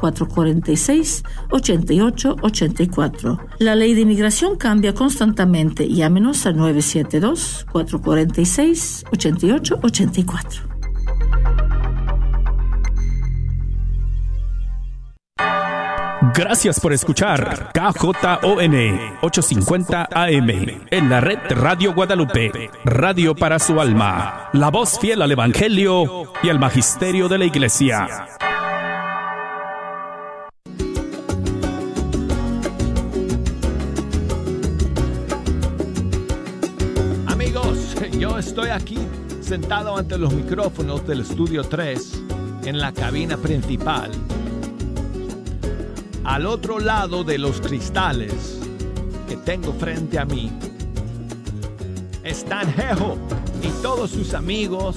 446-8884. La ley de inmigración cambia constantemente. Llámenos al 972-446-8884. Gracias por escuchar KJON 850 AM en la red Radio Guadalupe, radio para su alma, la voz fiel al Evangelio y al Magisterio de la Iglesia. Estoy aquí sentado ante los micrófonos del estudio 3 en la cabina principal al otro lado de los cristales que tengo frente a mí están Jeho y todos sus amigos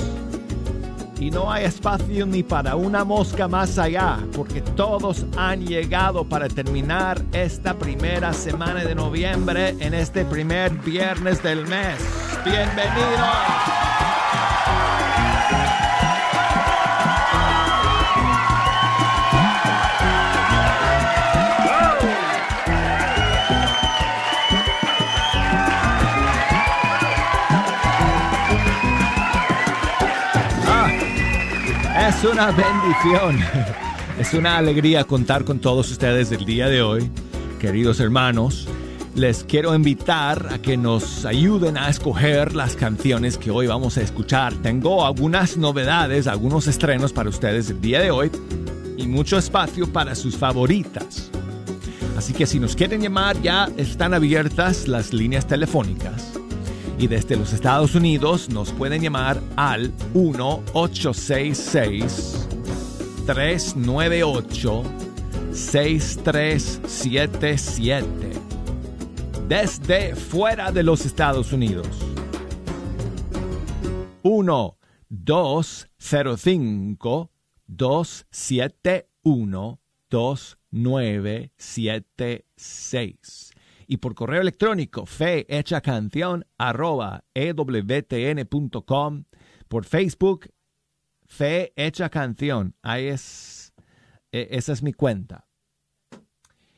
y no hay espacio ni para una mosca más allá, porque todos han llegado para terminar esta primera semana de noviembre en este primer viernes del mes. Bienvenidos. Es una bendición. Es una alegría contar con todos ustedes el día de hoy, queridos hermanos. Les quiero invitar a que nos ayuden a escoger las canciones que hoy vamos a escuchar. Tengo algunas novedades, algunos estrenos para ustedes el día de hoy y mucho espacio para sus favoritas. Así que si nos quieren llamar ya están abiertas las líneas telefónicas y desde los Estados Unidos nos pueden llamar al 1-866-398-6377. Desde fuera de los Estados Unidos. 1-205-271-2976 y por correo electrónico fe hecha canción arroba ewtn.com, por Facebook fe hecha canción, ahí es, e, esa es mi cuenta.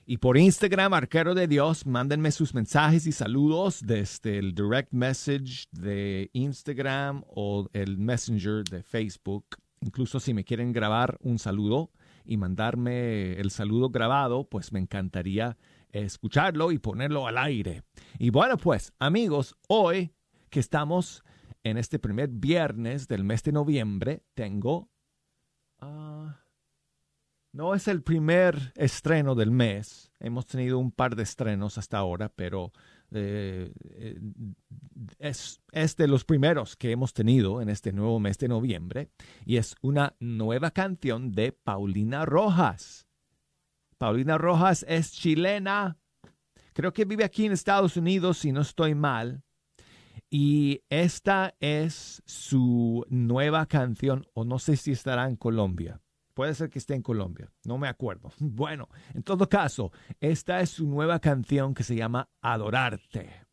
Y por Instagram, Arquero de Dios, mándenme sus mensajes y saludos desde el direct message de Instagram o el messenger de Facebook. Incluso si me quieren grabar un saludo y mandarme el saludo grabado, pues me encantaría escucharlo y ponerlo al aire. Y bueno, pues amigos, hoy que estamos en este primer viernes del mes de noviembre, tengo... Ah, no es el primer estreno del mes. Hemos tenido un par de estrenos hasta ahora, pero eh, eh, es, es, de los primeros que hemos tenido en este nuevo mes de noviembre. Y es una nueva canción de Paulina Rojas. Paulina Rojas es chilena. Creo que vive aquí en Estados Unidos, si no estoy mal. Y esta es su nueva canción, o no sé si estará en Colombia. Puede ser que esté en Colombia, no me acuerdo. Bueno, en todo caso, esta es su nueva canción que se llama Adorarte.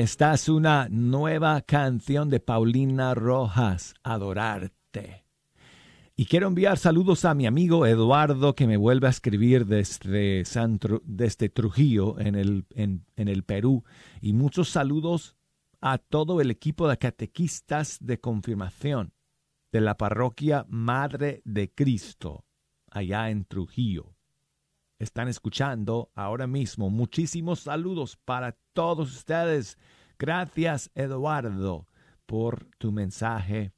Esta es una nueva canción de Paulina Rojas, Adorarte. Y quiero enviar saludos a mi amigo Eduardo que me vuelve a escribir desde, desde Trujillo en el, en el Perú. Y muchos saludos a todo el equipo de catequistas de confirmación de la parroquia Madre de Cristo, allá en Trujillo. Están escuchando ahora mismo. Muchísimos saludos para todos ustedes. Gracias, Eduardo, por tu mensaje.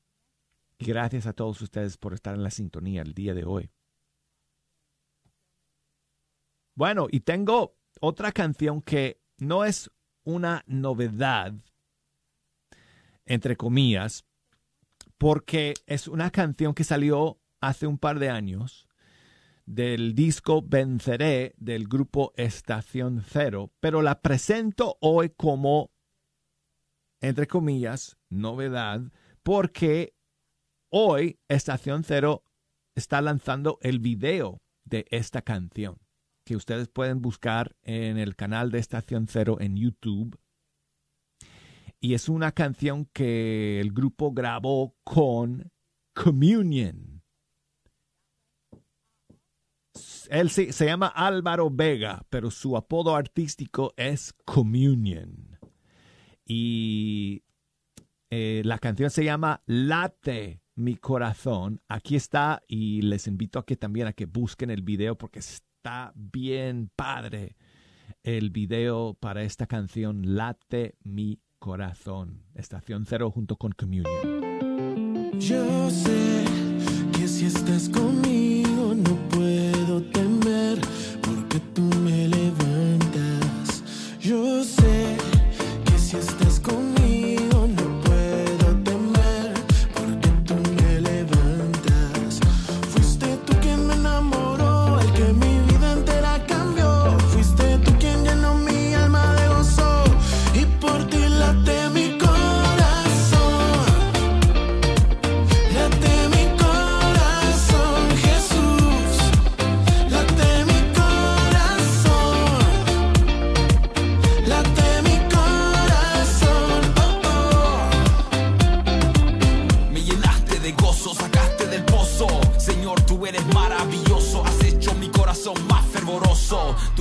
Y gracias a todos ustedes por estar en la sintonía el día de hoy. Bueno, y tengo otra canción que no es una novedad, entre comillas, porque es una canción que salió hace un par de años del disco Venceré del grupo Estación Cero, pero la presento hoy como, entre comillas, novedad, porque hoy Estación Cero está lanzando el video de esta canción, que ustedes pueden buscar en el canal de Estación Cero en YouTube y es una canción que el grupo grabó con Communion. Él se, llama Álvaro Vega, pero su apodo artístico es Communion. Y eh, la canción se llama Late mi corazón. Aquí está y les invito a que también a que busquen el video porque está bien padre el video para esta canción Late mi corazón. Estación Cero junto con Communion. Yo sé que si estás conmigo no puedo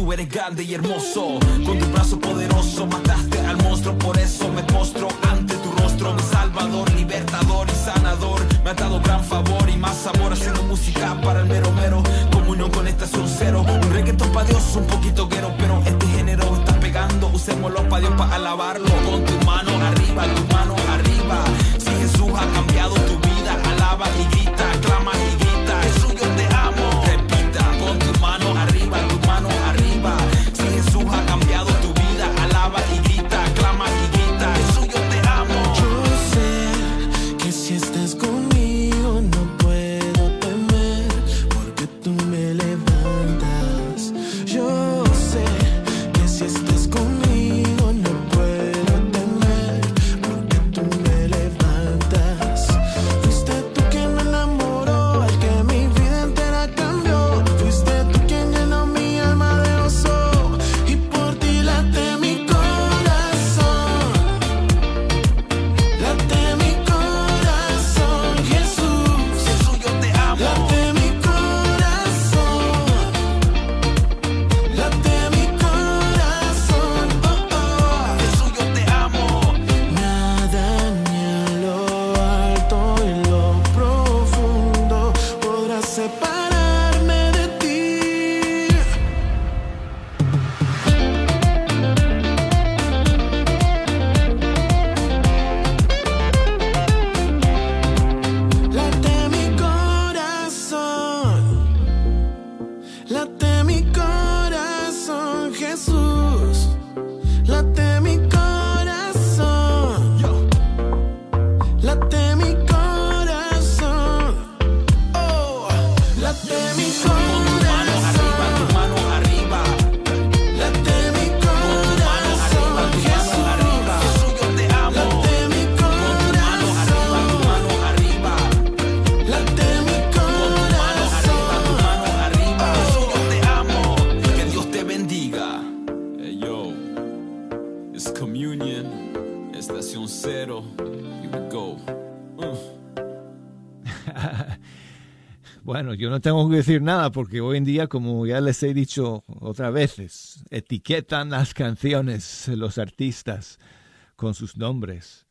Tú eres grande y hermoso, con tu brazo poderoso mataste al monstruo, por eso me postro ante tu rostro, mi salvador, libertador y sanador. Me ha dado gran favor y más amor haciendo música para el mero mero, comunión con estación cero. Un reggaetón para Dios, un poquito guero, pero este género está pegando. Usémoslo para Dios para alabarlo. Con tu mano arriba, tu mano arriba. Bueno, yo no tengo que decir nada porque hoy en día, como ya les he dicho otras veces, etiquetan las canciones los artistas con sus nombres.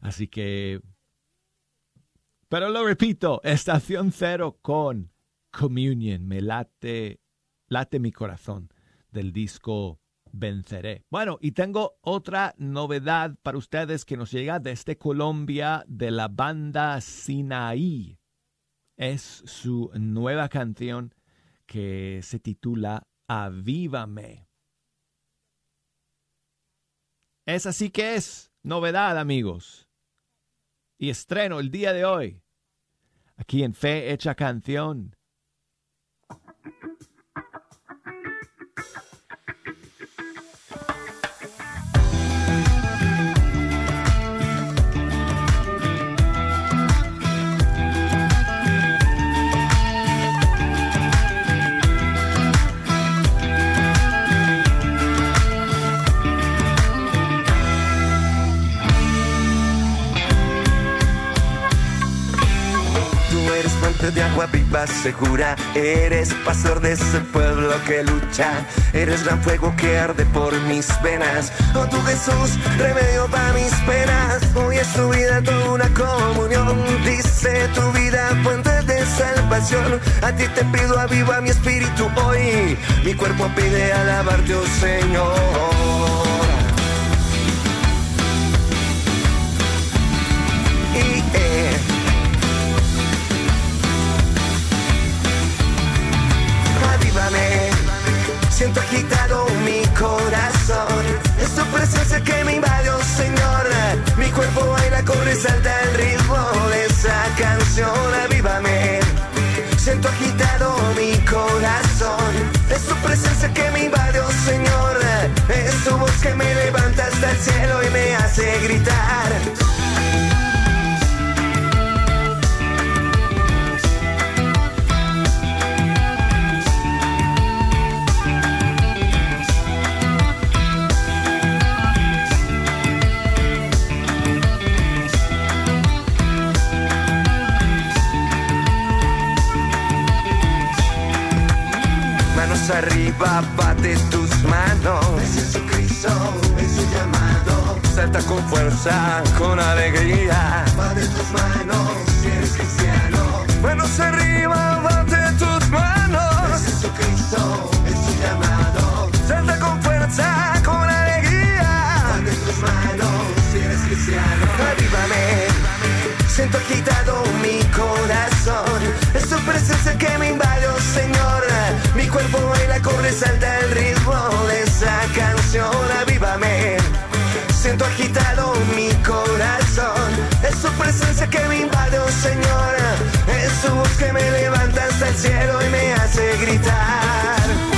Así que... Pero lo repito, estación cero con Communion, me late, late mi corazón del disco Venceré. Bueno, y tengo otra novedad para ustedes que nos llega desde Colombia de la banda Sinaí es su nueva canción que se titula Avívame. Es así que es novedad, amigos. Y estreno el día de hoy, aquí en Fe Hecha Canción. Viva segura. Eres pastor de ese pueblo que lucha. Eres gran fuego que arde por mis venas. Oh tu Jesús, remedio para mis penas. Hoy es tu vida toda una comunión. Dice tu vida fuente de salvación. A ti te pido aviva mi espíritu hoy. Mi cuerpo pide alabarte, oh Señor. Con alegría. Bate tus manos, si eres cristiano. Manos arriba, bate tus manos. Es Jesucristo, es su llamado. Salta con fuerza, con alegría. Bate tus manos, si eres cristiano. Avívame, siento agitado mi corazón. Es tu presencia que me invade, oh Señor. Mi cuerpo baila, corre, salta el ritmo Siento agitado mi corazón. Es su presencia que me invade, oh Señor. Es su voz que me levanta hasta el cielo y me hace gritar.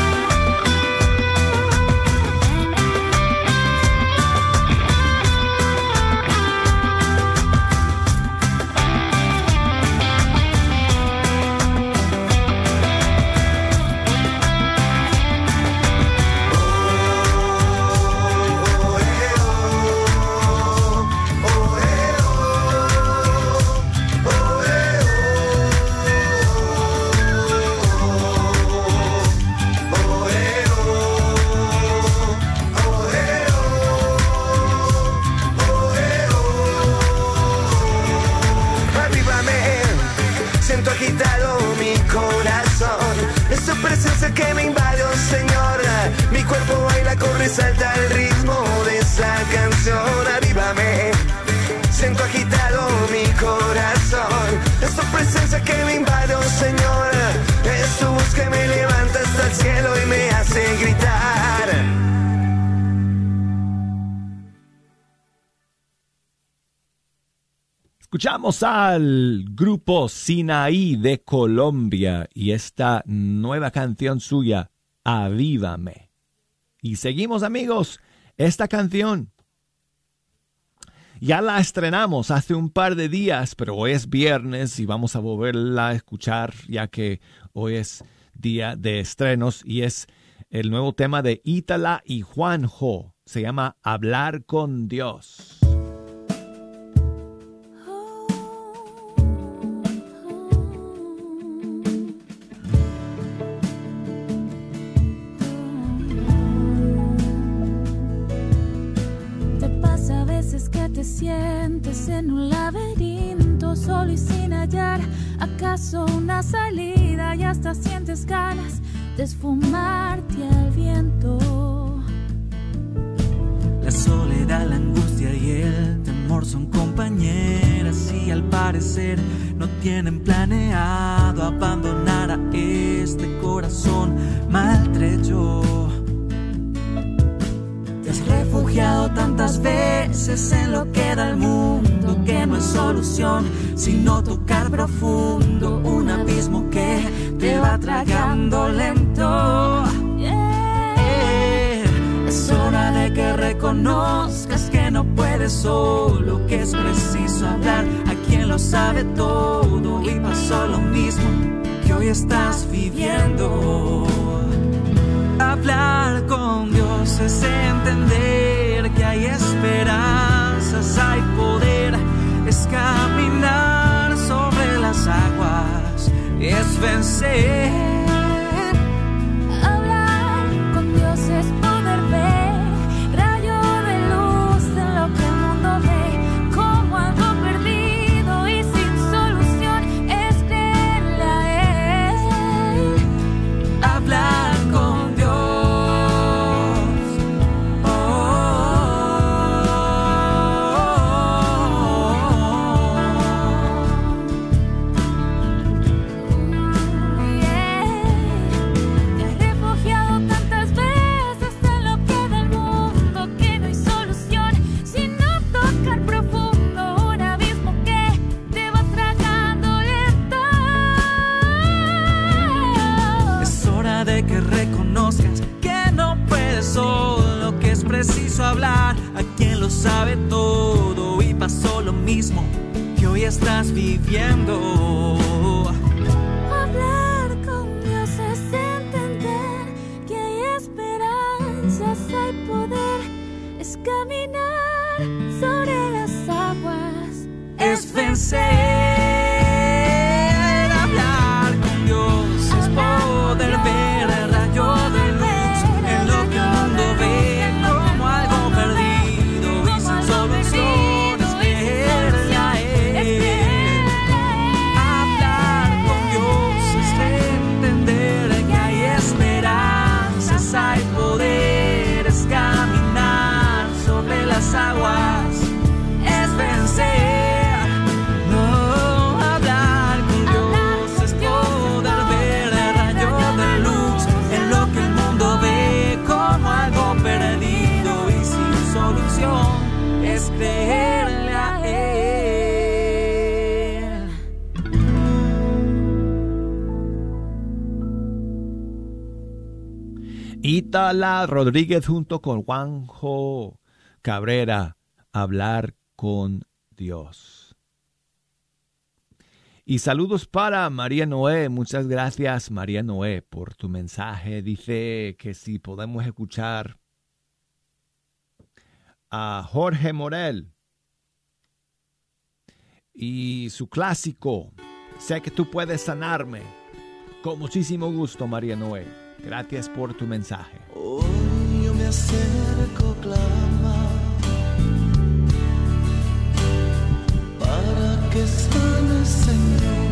Escuchamos al grupo Sinaí de Colombia y esta nueva canción suya, Avívame. Y seguimos amigos, esta canción ya la estrenamos hace un par de días, pero hoy es viernes y vamos a volverla a escuchar ya que hoy es día de estrenos y es el nuevo tema de Ítala y Juanjo. Se llama Hablar con Dios. Veces que te sientes en un laberinto solo y sin hallar acaso una salida y hasta sientes ganas de esfumarte al viento. La soledad, la angustia y el temor son compañeras y al parecer no tienen planeado abandonar a este corazón maltrecho. Tantas veces en lo que da el mundo que no es solución sino tocar profundo un abismo que te va tragando lento. Es hora de que reconozcas que no puedes solo, que es preciso hablar a quien lo sabe todo y pasó lo mismo que hoy estás viviendo. Hablar con Dios es entender que hay esperanzas, hay poder, es caminar sobre las aguas, es vencer. Sabe todo y pasó lo mismo que hoy estás viviendo. Rodríguez junto con Juanjo Cabrera, hablar con Dios. Y saludos para María Noé. Muchas gracias María Noé por tu mensaje. Dice que si podemos escuchar a Jorge Morel y su clásico, Sé que tú puedes sanarme. Con muchísimo gusto María Noé. Gracias por tu mensaje. Hoy yo me acerco, clama, para que sane, Señor.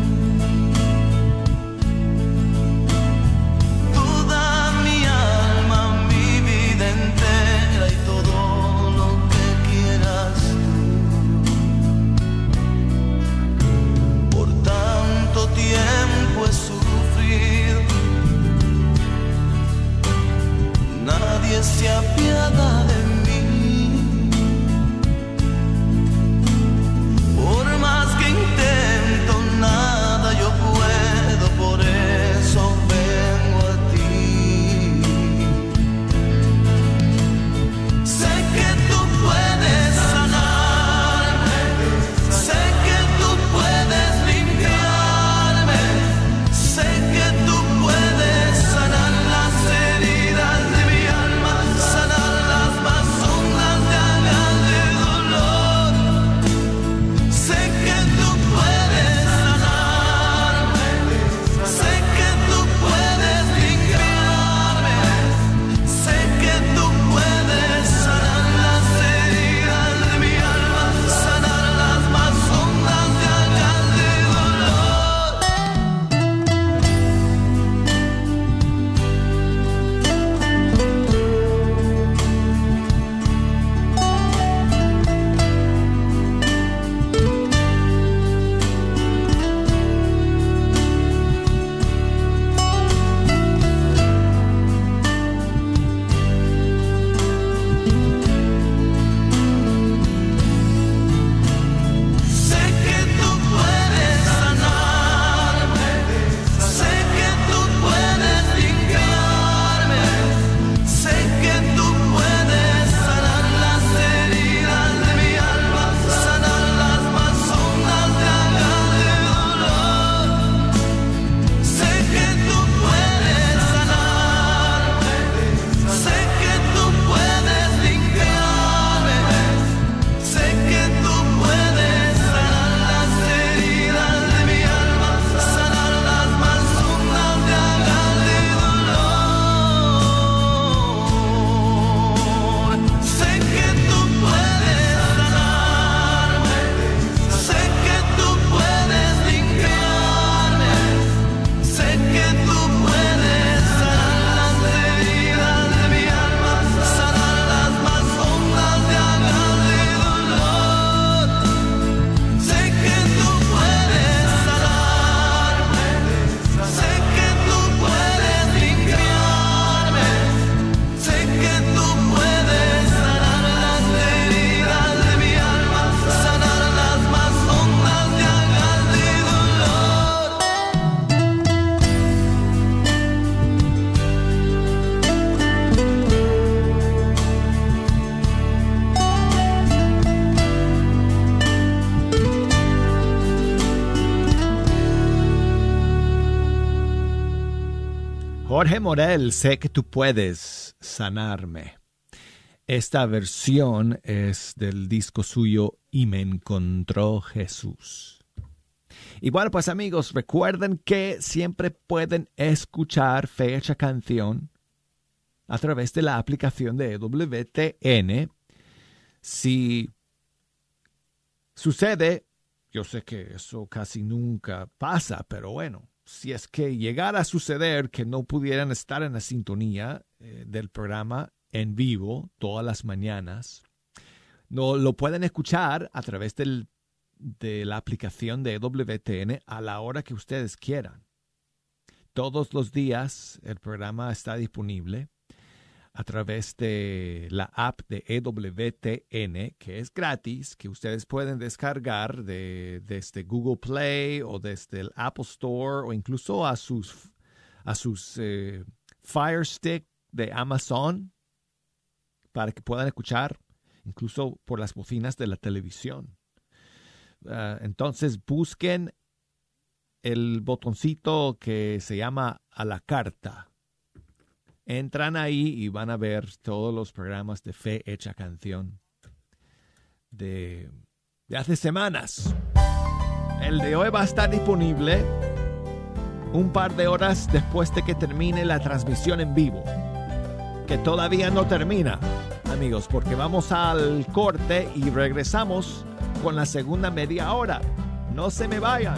Morel, sé que tú puedes sanarme. Esta versión es del disco suyo Y me encontró Jesús. Y bueno, pues amigos, recuerden que siempre pueden escuchar Fecha Canción a través de la aplicación de WTN. Si sucede, yo sé que eso casi nunca pasa, pero bueno, si es que llegara a suceder que no pudieran estar en la sintonía eh, del programa en vivo todas las mañanas, no lo pueden escuchar a través del, de la aplicación de WTN a la hora que ustedes quieran. Todos los días el programa está disponible a través de la app de EWTN, que es gratis, que ustedes pueden descargar de, desde Google Play o desde el Apple Store o incluso a sus, a sus eh, Fire Stick de Amazon para que puedan escuchar incluso por las bocinas de la televisión. Ah, entonces busquen el botoncito que se llama a la carta entran ahí y van a ver todos los programas de Fe Hecha Canción de, de hace semanas. El de hoy va a estar disponible un par de horas después de que termine la transmisión en vivo. Que todavía no termina, amigos, porque vamos al corte y regresamos con la segunda media hora. No se me vayan.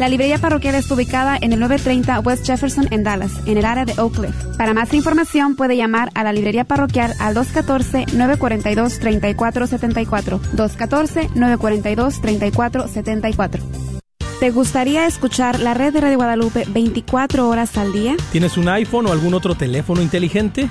La librería parroquial está ubicada en el 930 West Jefferson en Dallas, en el área de Oak Cliff. Para más información puede llamar a la librería parroquial al 214-942-3474. 214-942-3474. ¿Te gustaría escuchar la red de Radio Guadalupe 24 horas al día? ¿Tienes un iPhone o algún otro teléfono inteligente?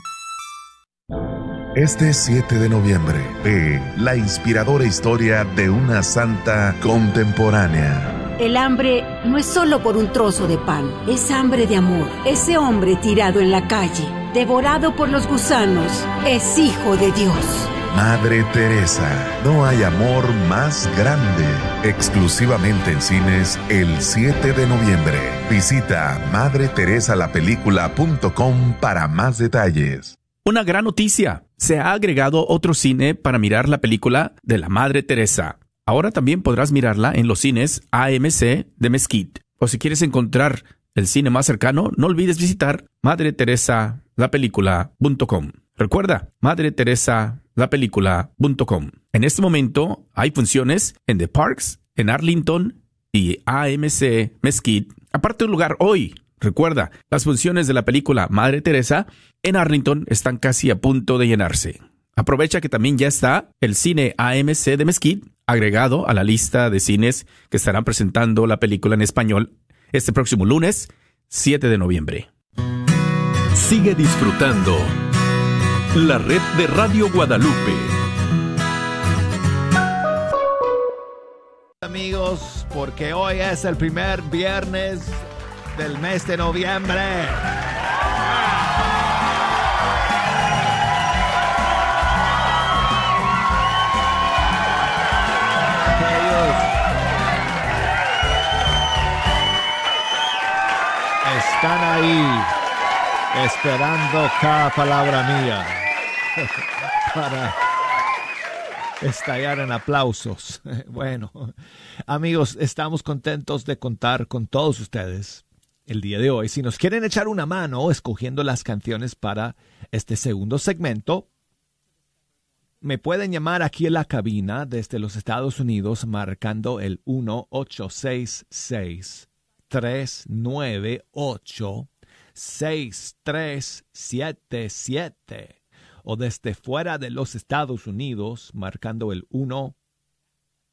Este 7 de noviembre, ve la inspiradora historia de una santa contemporánea. El hambre no es solo por un trozo de pan, es hambre de amor. Ese hombre tirado en la calle, devorado por los gusanos, es hijo de Dios. Madre Teresa, no hay amor más grande. Exclusivamente en cines el 7 de noviembre. Visita madreteresalapelícula.com para más detalles. Una gran noticia. Se ha agregado otro cine para mirar la película de la Madre Teresa. Ahora también podrás mirarla en los cines AMC de Mesquite. O si quieres encontrar el cine más cercano, no olvides visitar madreteresalapelícula.com. Recuerda, madreteresalapelícula.com. En este momento hay funciones en The Parks, en Arlington y AMC Mesquite. Aparte un lugar hoy. Recuerda, las funciones de la película Madre Teresa en Arlington están casi a punto de llenarse. Aprovecha que también ya está el cine AMC de Mesquite agregado a la lista de cines que estarán presentando la película en español este próximo lunes 7 de noviembre. Sigue disfrutando la red de Radio Guadalupe. Amigos, porque hoy es el primer viernes del mes de noviembre. Están ahí esperando cada palabra mía para estallar en aplausos. Bueno, amigos, estamos contentos de contar con todos ustedes el día de hoy. Si nos quieren echar una mano escogiendo las canciones para este segundo segmento, me pueden llamar aquí en la cabina desde los Estados Unidos marcando el 1866 398 6377 o desde fuera de los Estados Unidos marcando el 1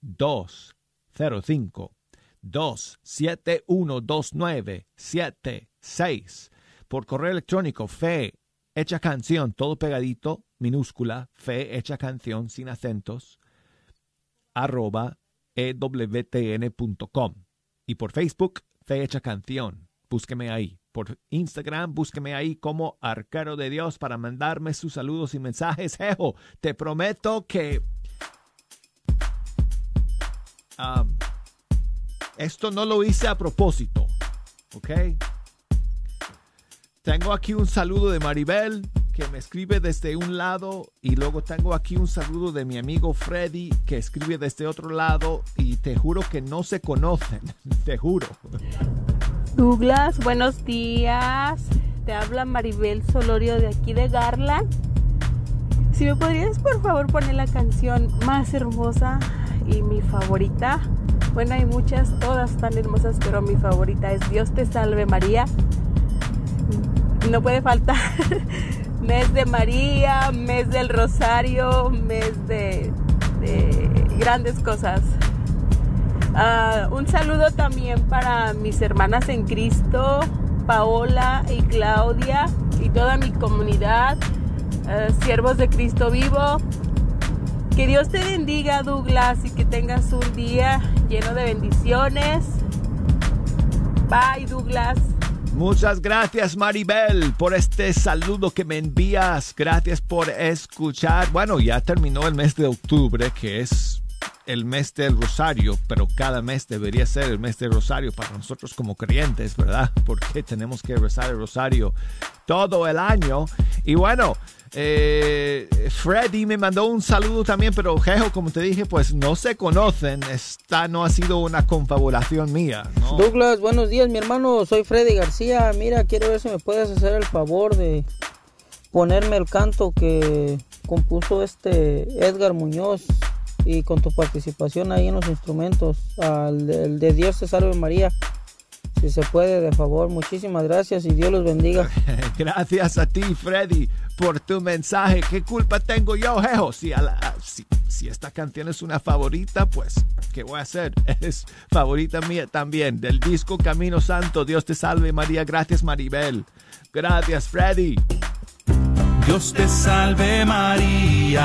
205 271 2976 por correo electrónico fe hecha canción todo pegadito minúscula fe hecha canción sin acentos arroba ewtn.com y por Facebook fe hecha canción búsqueme ahí. Por Instagram, búsqueme ahí como Arquero de Dios para mandarme sus saludos y mensajes. Jejo, te prometo que um, esto no lo hice a propósito, ¿ok? Tengo aquí un saludo de Maribel que me escribe desde un lado y luego tengo aquí un saludo de mi amigo Freddy que escribe desde otro lado y te juro que no se conocen, te juro. Douglas, buenos días. Te habla Maribel Solorio de aquí de Garland. Si me podrías por favor poner la canción más hermosa y mi favorita. Bueno, hay muchas, todas tan hermosas, pero mi favorita es Dios te salve María. No puede faltar. mes de María, mes del Rosario, mes de, de grandes cosas. Ah, un saludo también para mis hermanas en Cristo, Paola y Claudia y toda mi comunidad, ah, siervos de Cristo vivo. Que Dios te bendiga, Douglas, y que tengas un día lleno de bendiciones. Bye, Douglas. Muchas gracias Maribel por este saludo que me envías. Gracias por escuchar. Bueno, ya terminó el mes de octubre, que es el mes del Rosario, pero cada mes debería ser el mes del Rosario para nosotros como creyentes, ¿verdad? Porque tenemos que rezar el Rosario todo el año. Y bueno, eh, Freddy me mandó un saludo también, pero Jejo, como te dije, pues no se conocen. Esta no ha sido una confabulación mía. ¿no? Douglas, buenos días, mi hermano. Soy Freddy García. Mira, quiero ver si me puedes hacer el favor de ponerme el canto que compuso este Edgar Muñoz y con tu participación ahí en los instrumentos, al el de Dios te salve María. Si se puede, de favor, muchísimas gracias y Dios los bendiga. Gracias a ti, Freddy, por tu mensaje. ¿Qué culpa tengo yo, Jejo? Si, a la- si, si esta canción es una favorita, pues, ¿qué voy a hacer? Es favorita mía también. Del disco Camino Santo, Dios te salve, María. Gracias, Maribel. Gracias, Freddy. Dios te salve María.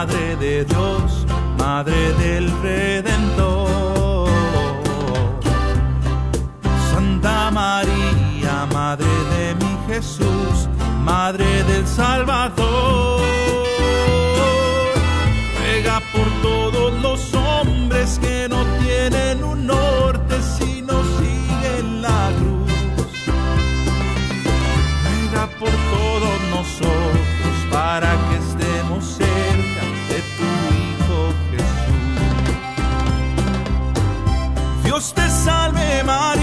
Madre de Dios, Madre del Redentor. Santa María, Madre de mi Jesús, Madre del Salvador. Dios te salve María,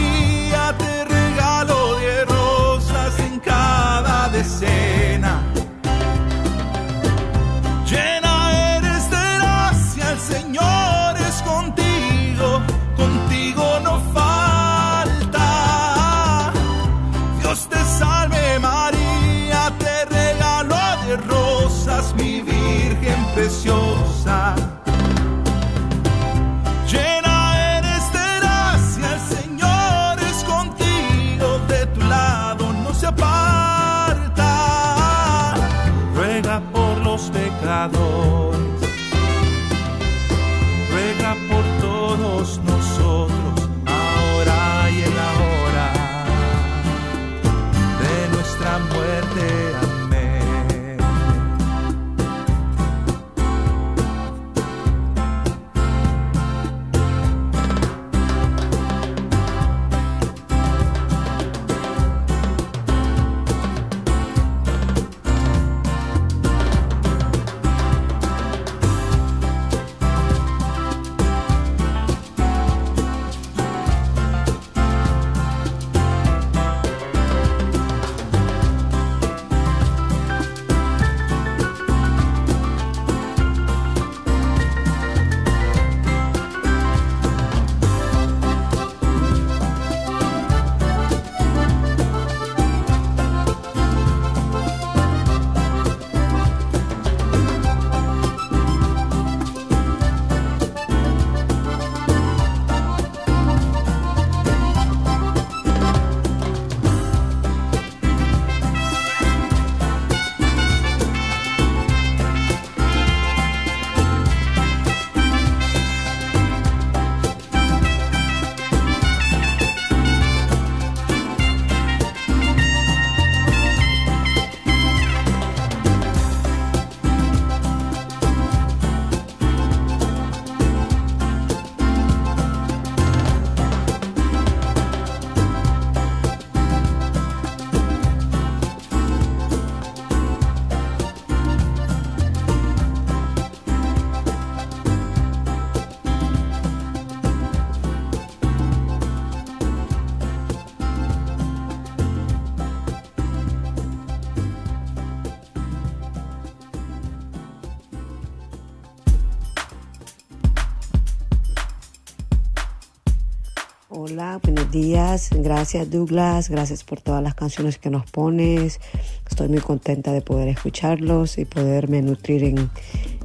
Gracias Douglas, gracias por todas las canciones que nos pones. Estoy muy contenta de poder escucharlos y poderme nutrir en,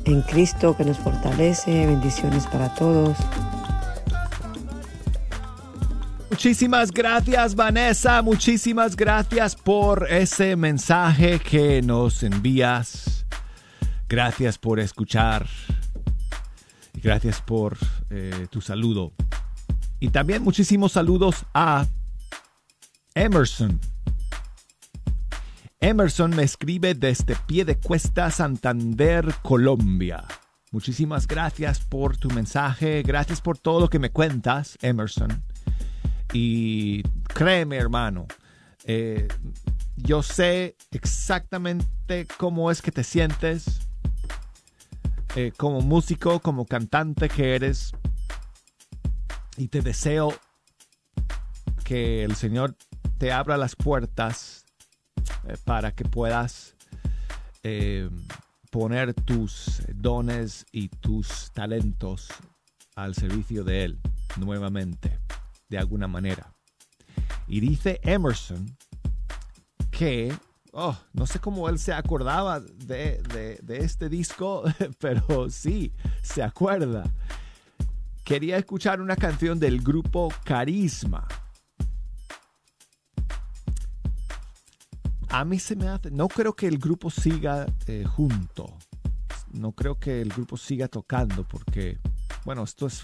en Cristo que nos fortalece. Bendiciones para todos. Muchísimas gracias Vanessa, muchísimas gracias por ese mensaje que nos envías. Gracias por escuchar. Gracias por eh, tu saludo. Y también muchísimos saludos a Emerson. Emerson me escribe desde pie de cuesta Santander, Colombia. Muchísimas gracias por tu mensaje, gracias por todo lo que me cuentas, Emerson. Y créeme, hermano, eh, yo sé exactamente cómo es que te sientes eh, como músico, como cantante que eres. Y te deseo que el Señor te abra las puertas eh, para que puedas eh, poner tus dones y tus talentos al servicio de Él nuevamente, de alguna manera. Y dice Emerson que, oh, no sé cómo él se acordaba de, de- de este disco, pero sí, se acuerda. Quería escuchar una canción del grupo Carisma. A mí se me hace, no creo que el grupo siga eh, junto. No creo que el grupo siga tocando porque, bueno, esto es,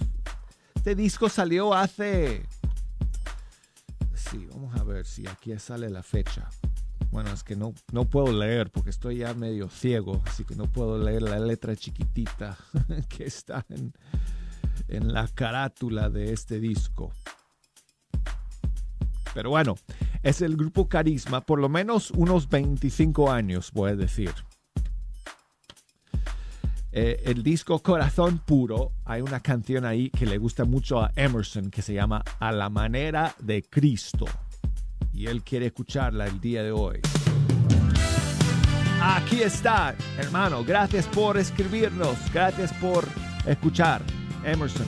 este disco salió hace, sí, vamos a ver si aquí sale la fecha. Bueno, es que no, no puedo leer porque estoy ya medio ciego, así que no puedo leer la letra chiquitita que está en, en la carátula de este disco. Pero bueno, es el grupo Carisma, por lo menos unos 25 años, voy a decir. Eh, el disco Corazón Puro, hay una canción ahí que le gusta mucho a Emerson que se llama A la manera de Cristo. Y él quiere escucharla el día de hoy. Aquí está, hermano. Gracias por escribirnos. Gracias por escuchar. Emerson.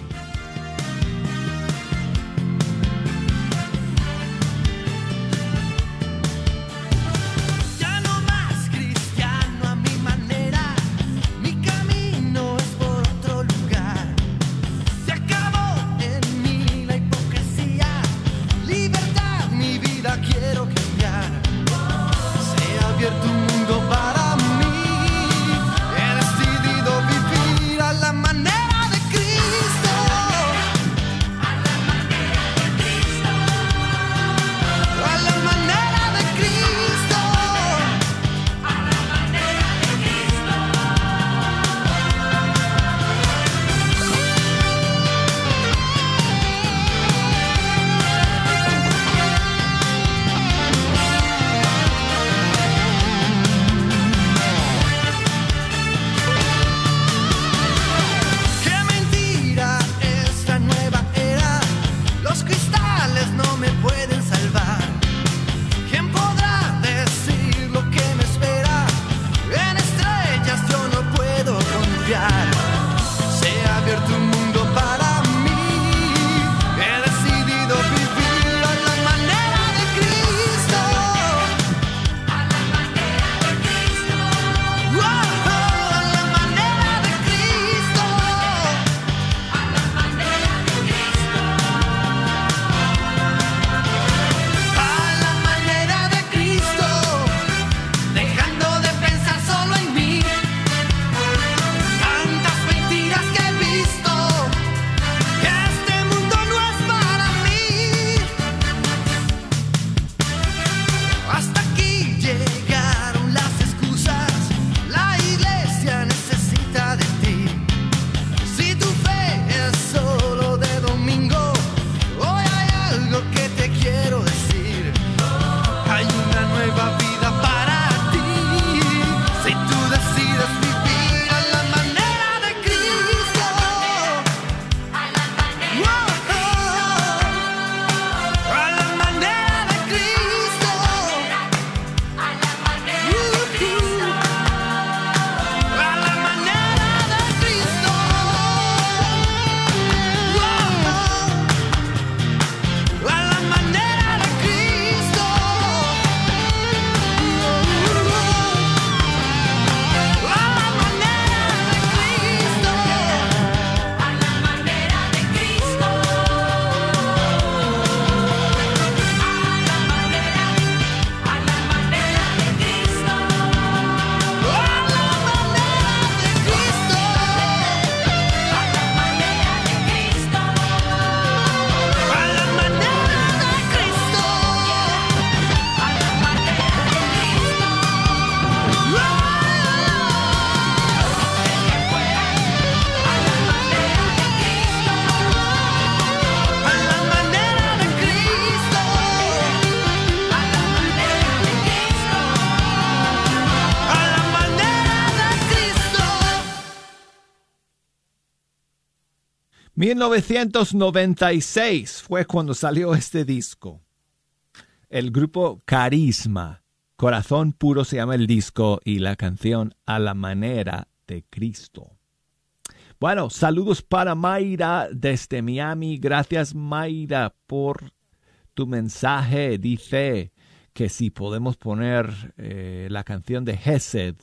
Ya no más cristiano a mi manera, mi camino es por otro lugar. Se acabó en mí la hipocresía, libertad, mi vida quiero cambiar. Se ha abierto un 1996 fue cuando salió este disco. El grupo Carisma, Corazón Puro se llama el disco y la canción A la manera de Cristo. Bueno, saludos para Mayra desde Miami. Gracias Mayra por tu mensaje. Dice que si podemos poner eh, la canción de Hesed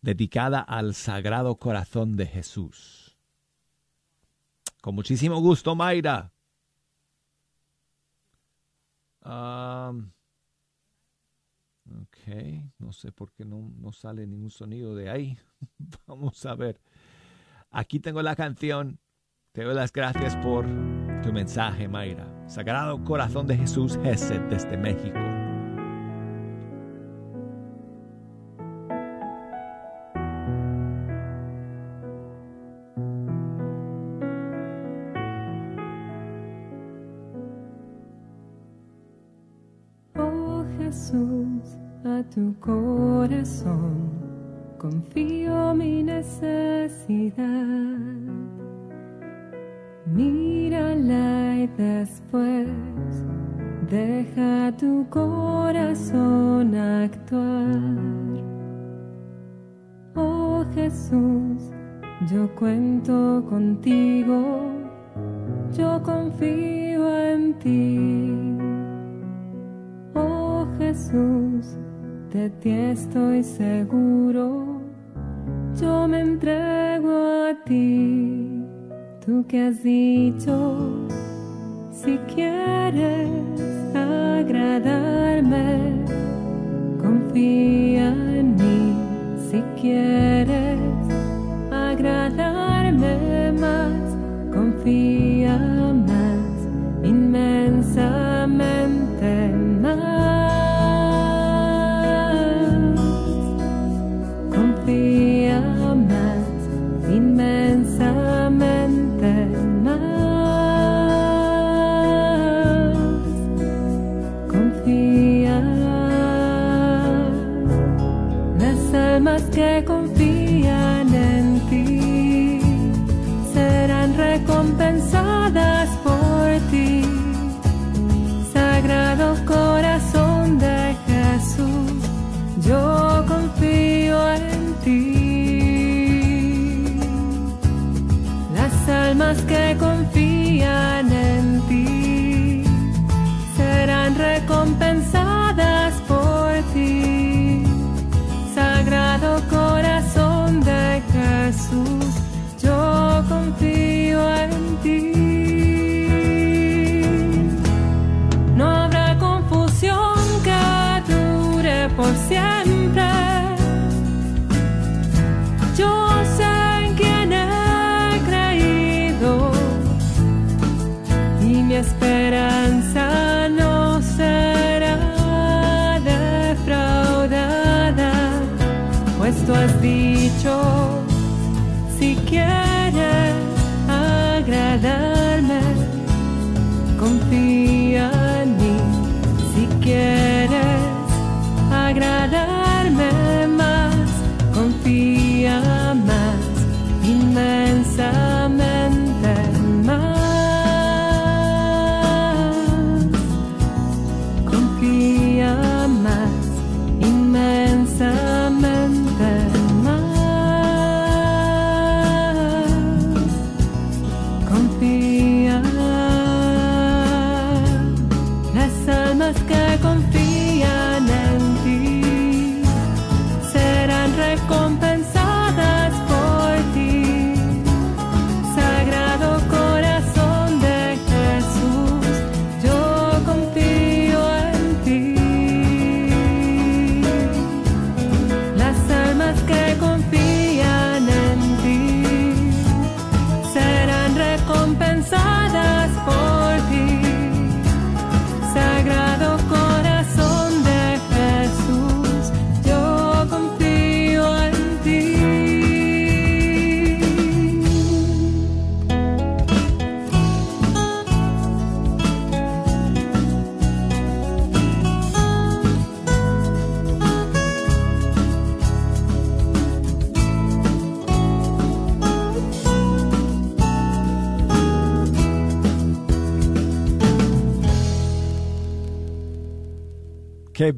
dedicada al Sagrado Corazón de Jesús. Con muchísimo gusto, Mayra. Um, ok, no sé por qué no, no sale ningún sonido de ahí. Vamos a ver. Aquí tengo la canción. Te doy las gracias por tu mensaje, Mayra. Sagrado Corazón de Jesús, Gesed desde México.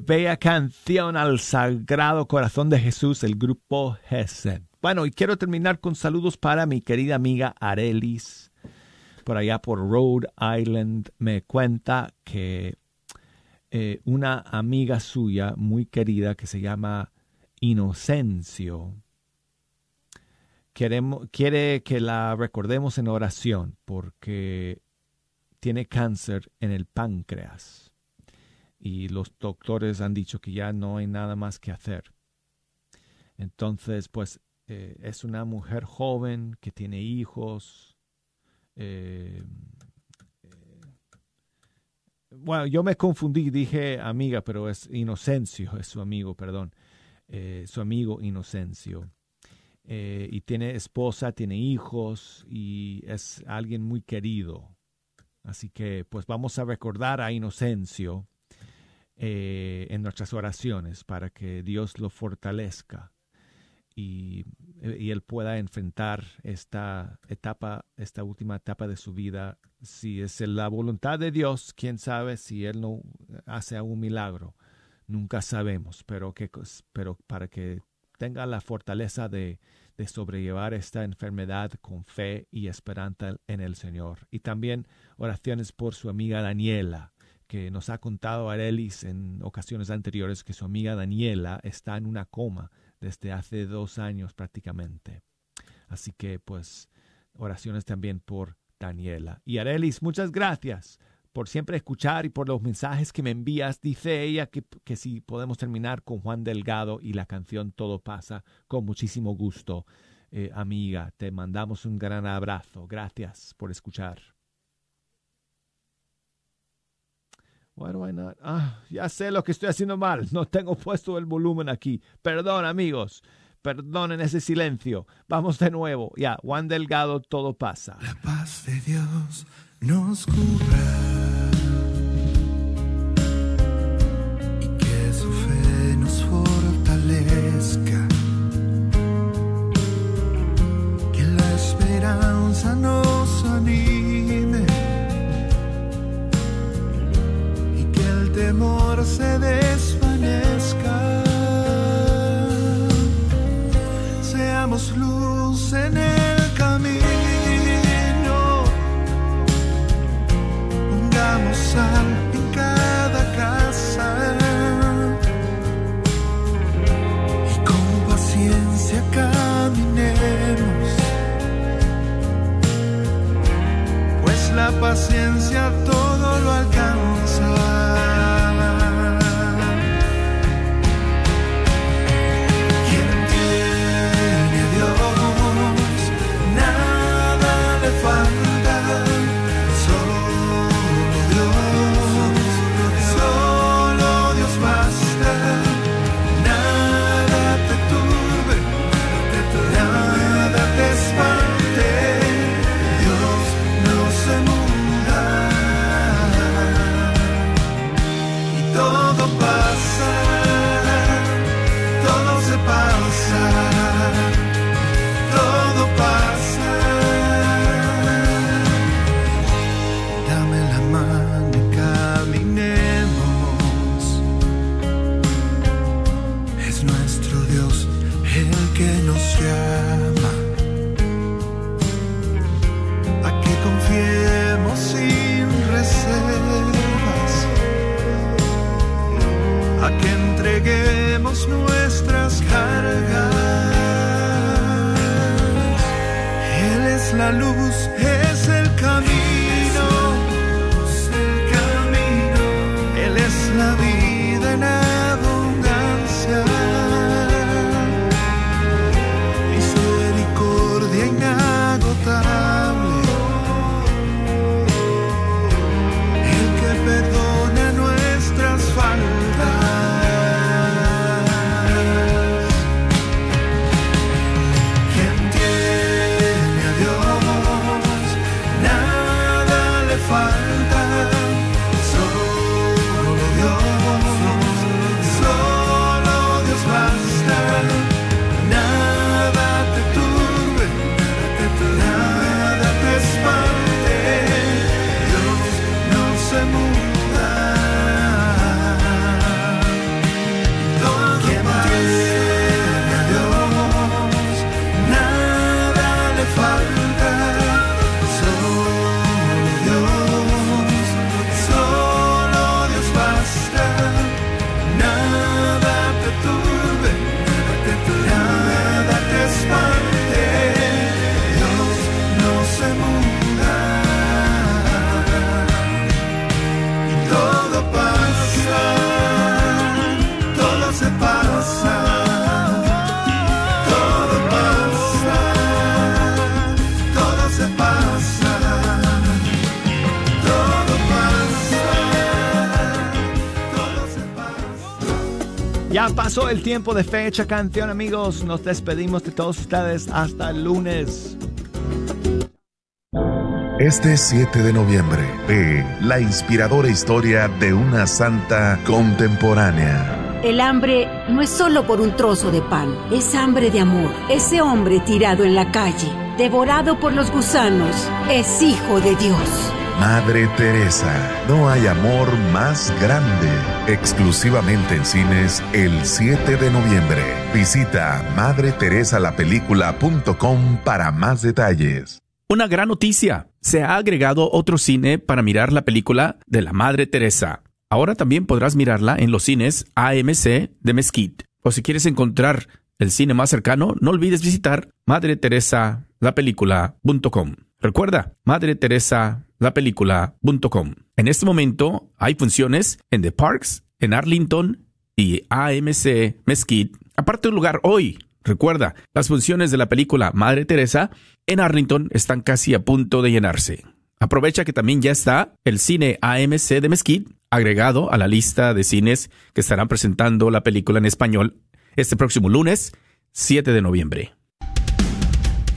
Bella canción al Sagrado Corazón de Jesús, el grupo Gesed. Bueno, y quiero terminar con saludos para mi querida amiga Arelis, por allá por Rhode Island. Me cuenta que eh, una amiga suya muy querida que se llama Inocencio quiere que la recordemos en oración porque tiene cáncer en el páncreas y los doctores han dicho que ya no hay nada más que hacer. Entonces, pues eh, es una mujer joven que tiene hijos. eh, eh, bueno, yo me confundí, dije amiga, pero es Inocencio, es su amigo, perdón. su amigo Inocencio. Y tiene esposa, tiene hijos y es alguien muy querido. Así que pues vamos a recordar a Inocencio eh, en nuestras oraciones para que Dios lo fortalezca y, eh, y él pueda enfrentar esta etapa, esta última etapa de su vida. Si es la voluntad de Dios, quién sabe si él no hace un milagro. Nunca sabemos, pero, que, pero para que tenga la fortaleza de, de sobrellevar esta enfermedad con fe y esperanza en el Señor. Y también oraciones por su amiga Daniela, que nos ha contado Arelis en ocasiones anteriores que su amiga Daniela está en una coma desde hace dos años prácticamente. Así que pues oraciones también por Daniela. Y Arelis, muchas gracias por siempre escuchar y por los mensajes que me envías. Dice ella que, que si podemos terminar con Juan Delgado y la canción Todo pasa, con muchísimo gusto. Eh, amiga, te mandamos un gran abrazo. Gracias por escuchar. Why do I not? Ah, ya sé lo que estoy haciendo mal. No tengo puesto el volumen aquí. Perdón, amigos. Perdonen ese silencio. Vamos de nuevo. Ya, Juan Delgado, todo pasa. La paz de Dios nos cubra pasó el tiempo de fecha canción, amigos. Nos despedimos de todos ustedes hasta el lunes. Este 7 de noviembre, ve la inspiradora historia de una santa contemporánea. El hambre no es solo por un trozo de pan, es hambre de amor. Ese hombre tirado en la calle, devorado por los gusanos, es hijo de Dios. Madre Teresa, no hay amor más grande. Exclusivamente en cines el 7 de noviembre. Visita madreteresalapelícula.com para más detalles. Una gran noticia. Se ha agregado otro cine para mirar la película de la Madre Teresa. Ahora también podrás mirarla en los cines AMC de Mesquite. O si quieres encontrar el cine más cercano, no olvides visitar madreteresalapelícula.com. Recuerda, madreteresalapelícula.com. En este momento hay funciones en The Parks, en Arlington y AMC Mesquite. Aparte un lugar hoy. Recuerda, las funciones de la película Madre Teresa en Arlington están casi a punto de llenarse. Aprovecha que también ya está el cine AMC de Mesquite agregado a la lista de cines que estarán presentando la película en español este próximo lunes 7 de noviembre.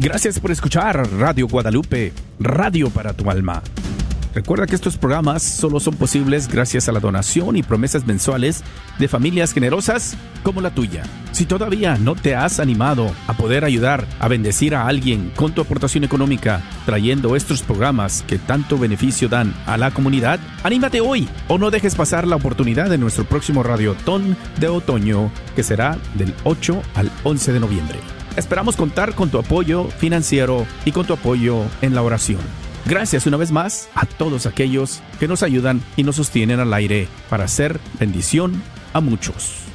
Gracias por escuchar Radio Guadalupe, radio para tu alma. Recuerda que estos programas solo son posibles gracias a la donación y promesas mensuales de familias generosas como la tuya. Si todavía no te has animado a poder ayudar a bendecir a alguien con tu aportación económica, trayendo estos programas que tanto beneficio dan a la comunidad, anímate hoy o no dejes pasar la oportunidad de nuestro próximo Radiotón de otoño, que será del 8 al 11 de noviembre. Esperamos contar con tu apoyo financiero y con tu apoyo en la oración. Gracias una vez más a todos aquellos que nos ayudan y nos sostienen al aire para hacer bendición a muchos.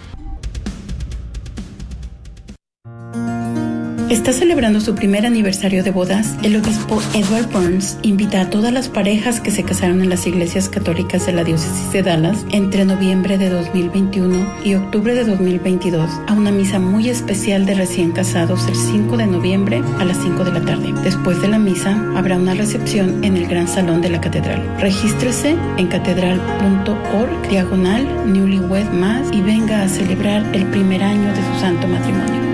Está celebrando su primer aniversario de bodas. El obispo Edward Burns invita a todas las parejas que se casaron en las iglesias católicas de la diócesis de Dallas entre noviembre de 2021 y octubre de 2022 a una misa muy especial de recién casados el 5 de noviembre a las 5 de la tarde. Después de la misa habrá una recepción en el gran salón de la catedral. Regístrese en catedral.org diagonal newlywed más y venga a celebrar el primer año de su santo matrimonio.